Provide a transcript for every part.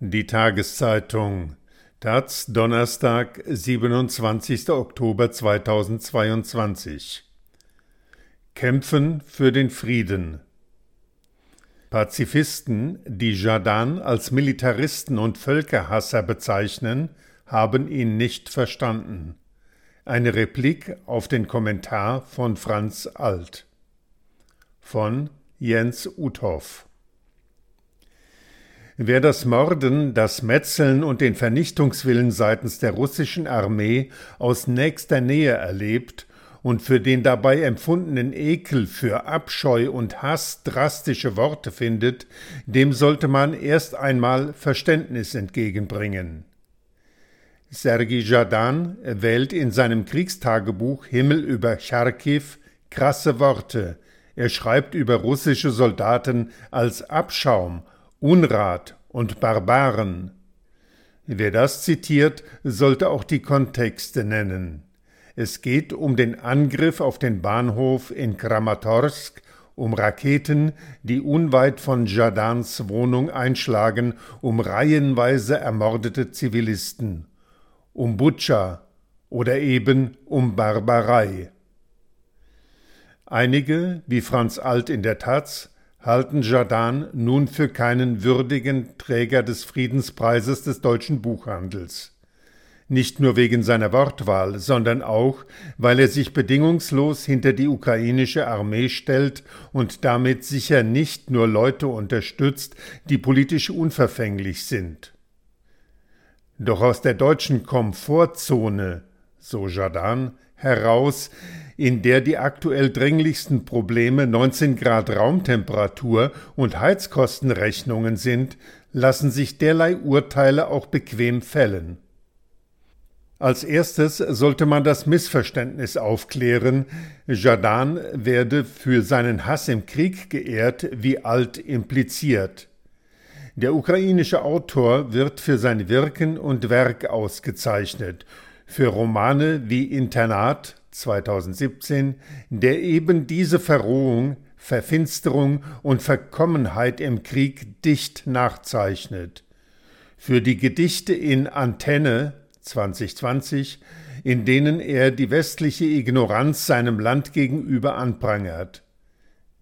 Die Tageszeitung Taz, Donnerstag, 27. Oktober 2022 Kämpfen für den Frieden Pazifisten, die Jardin als Militaristen und Völkerhasser bezeichnen, haben ihn nicht verstanden. Eine Replik auf den Kommentar von Franz Alt von Jens Uthoff Wer das Morden, das Metzeln und den Vernichtungswillen seitens der russischen Armee aus nächster Nähe erlebt und für den dabei empfundenen Ekel für Abscheu und Hass drastische Worte findet, dem sollte man erst einmal Verständnis entgegenbringen. Sergei Jadan wählt in seinem Kriegstagebuch Himmel über Charkiw krasse Worte. Er schreibt über russische Soldaten als Abschaum Unrat und Barbaren. Wer das zitiert, sollte auch die Kontexte nennen. Es geht um den Angriff auf den Bahnhof in Kramatorsk, um Raketen, die unweit von Jadans Wohnung einschlagen, um reihenweise ermordete Zivilisten, um Butscha oder eben um Barbarei. Einige, wie Franz Alt in der Taz, halten Jardin nun für keinen würdigen Träger des Friedenspreises des deutschen Buchhandels. Nicht nur wegen seiner Wortwahl, sondern auch, weil er sich bedingungslos hinter die ukrainische Armee stellt und damit sicher nicht nur Leute unterstützt, die politisch unverfänglich sind. Doch aus der deutschen Komfortzone, so Jardin, heraus in der die aktuell dringlichsten Probleme 19 Grad Raumtemperatur und Heizkostenrechnungen sind, lassen sich derlei Urteile auch bequem fällen. Als erstes sollte man das Missverständnis aufklären, Jardin werde für seinen Hass im Krieg geehrt, wie Alt impliziert. Der ukrainische Autor wird für sein Wirken und Werk ausgezeichnet, für Romane wie Internat 2017, der eben diese Verrohung, Verfinsterung und Verkommenheit im Krieg dicht nachzeichnet. Für die Gedichte in Antenne 2020, in denen er die westliche Ignoranz seinem Land gegenüber anprangert.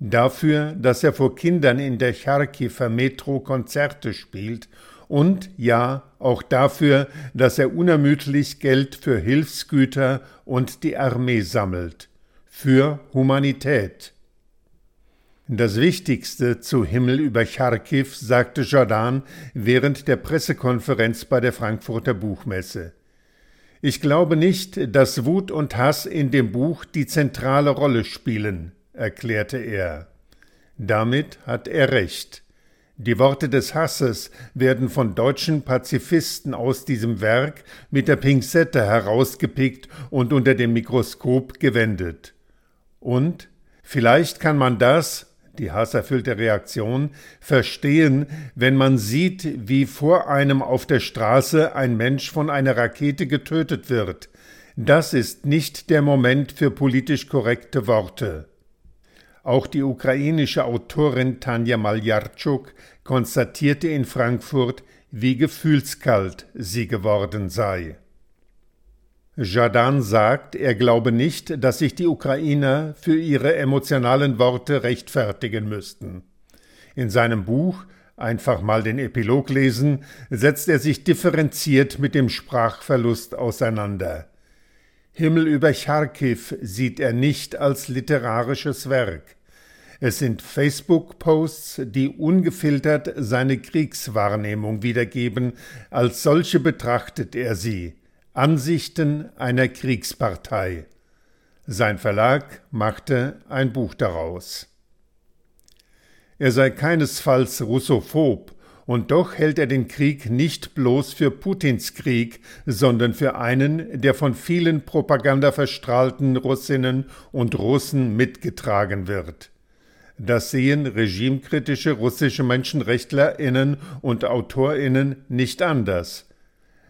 Dafür, dass er vor Kindern in der Charkiwer Metro Konzerte spielt und ja auch dafür, dass er unermüdlich Geld für Hilfsgüter und die Armee sammelt, für Humanität. Das Wichtigste zu Himmel über Charkiw sagte Jordan während der Pressekonferenz bei der Frankfurter Buchmesse. Ich glaube nicht, dass Wut und Hass in dem Buch die zentrale Rolle spielen, erklärte er. Damit hat er recht. Die Worte des Hasses werden von deutschen Pazifisten aus diesem Werk mit der Pinzette herausgepickt und unter dem Mikroskop gewendet. Und vielleicht kann man das, die hasserfüllte Reaktion, verstehen, wenn man sieht, wie vor einem auf der Straße ein Mensch von einer Rakete getötet wird. Das ist nicht der Moment für politisch korrekte Worte. Auch die ukrainische Autorin Tanja Maljarczuk konstatierte in Frankfurt, wie gefühlskalt sie geworden sei. Jadan sagt, er glaube nicht, dass sich die Ukrainer für ihre emotionalen Worte rechtfertigen müssten. In seinem Buch Einfach mal den Epilog lesen, setzt er sich differenziert mit dem Sprachverlust auseinander. Himmel über Charkiw sieht er nicht als literarisches Werk. Es sind Facebook-Posts, die ungefiltert seine Kriegswahrnehmung wiedergeben, als solche betrachtet er sie. Ansichten einer Kriegspartei. Sein Verlag machte ein Buch daraus. Er sei keinesfalls russophob, und doch hält er den Krieg nicht bloß für Putins Krieg, sondern für einen, der von vielen propagandaverstrahlten Russinnen und Russen mitgetragen wird. Das sehen regimekritische russische Menschenrechtlerinnen und Autorinnen nicht anders.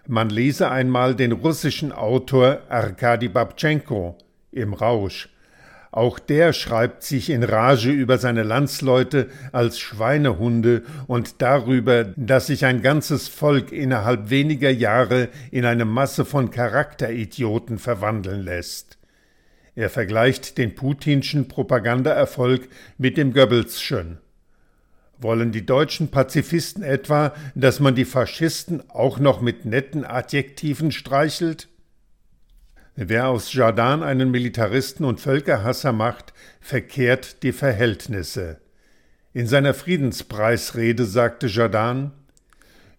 Man lese einmal den russischen Autor Arkadi Babchenko im Rausch Auch der schreibt sich in Rage über seine Landsleute als Schweinehunde und darüber, dass sich ein ganzes Volk innerhalb weniger Jahre in eine Masse von Charakteridioten verwandeln lässt. Er vergleicht den putinschen Propagandaerfolg mit dem Goebbelschen. Wollen die deutschen Pazifisten etwa, dass man die Faschisten auch noch mit netten Adjektiven streichelt? Wer aus Jardin einen Militaristen und Völkerhasser macht, verkehrt die Verhältnisse. In seiner Friedenspreisrede sagte Jardin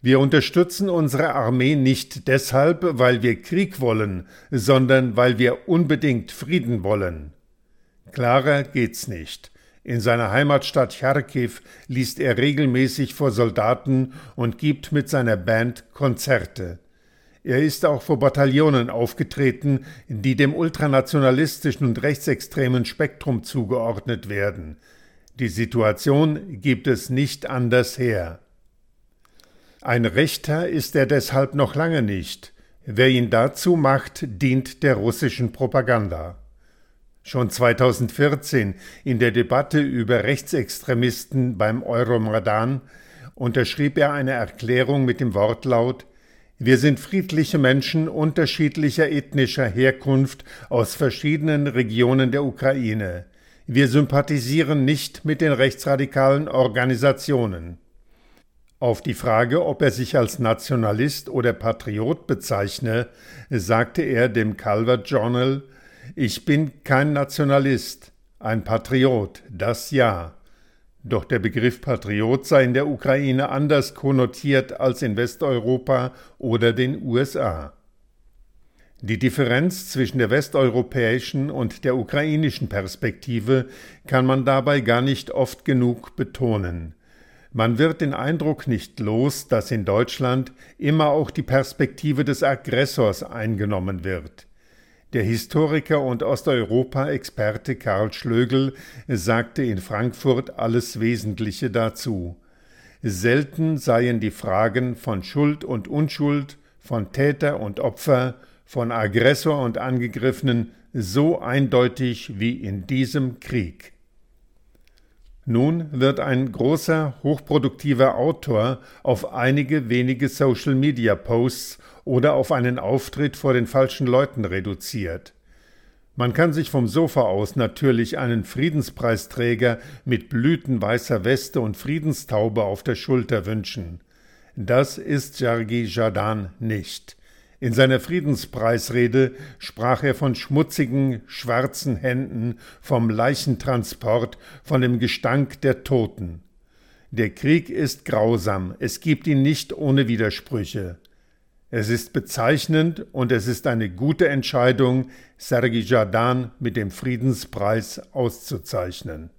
Wir unterstützen unsere Armee nicht deshalb, weil wir Krieg wollen, sondern weil wir unbedingt Frieden wollen. Klarer geht's nicht. In seiner Heimatstadt Charkiw liest er regelmäßig vor Soldaten und gibt mit seiner Band Konzerte. Er ist auch vor Bataillonen aufgetreten, die dem ultranationalistischen und rechtsextremen Spektrum zugeordnet werden. Die Situation gibt es nicht anders her. Ein Rechter ist er deshalb noch lange nicht. Wer ihn dazu macht, dient der russischen Propaganda. Schon 2014 in der Debatte über Rechtsextremisten beim Euromaidan unterschrieb er eine Erklärung mit dem Wortlaut wir sind friedliche Menschen unterschiedlicher ethnischer Herkunft aus verschiedenen Regionen der Ukraine. Wir sympathisieren nicht mit den rechtsradikalen Organisationen. Auf die Frage, ob er sich als Nationalist oder Patriot bezeichne, sagte er dem Calvert Journal Ich bin kein Nationalist, ein Patriot, das ja. Doch der Begriff Patriot sei in der Ukraine anders konnotiert als in Westeuropa oder den USA. Die Differenz zwischen der westeuropäischen und der ukrainischen Perspektive kann man dabei gar nicht oft genug betonen. Man wird den Eindruck nicht los, dass in Deutschland immer auch die Perspektive des Aggressors eingenommen wird. Der Historiker und Osteuropa-Experte Karl Schlögel sagte in Frankfurt alles Wesentliche dazu. Selten seien die Fragen von Schuld und Unschuld, von Täter und Opfer, von Aggressor und Angegriffenen so eindeutig wie in diesem Krieg. Nun wird ein großer, hochproduktiver Autor auf einige wenige Social-Media-Posts oder auf einen Auftritt vor den falschen Leuten reduziert. Man kann sich vom Sofa aus natürlich einen Friedenspreisträger mit blütenweißer Weste und Friedenstaube auf der Schulter wünschen. Das ist Jargi Jadan nicht. In seiner Friedenspreisrede sprach er von schmutzigen, schwarzen Händen, vom Leichentransport, von dem Gestank der Toten. Der Krieg ist grausam, es gibt ihn nicht ohne Widersprüche. Es ist bezeichnend und es ist eine gute Entscheidung, Sergei Jadan mit dem Friedenspreis auszuzeichnen.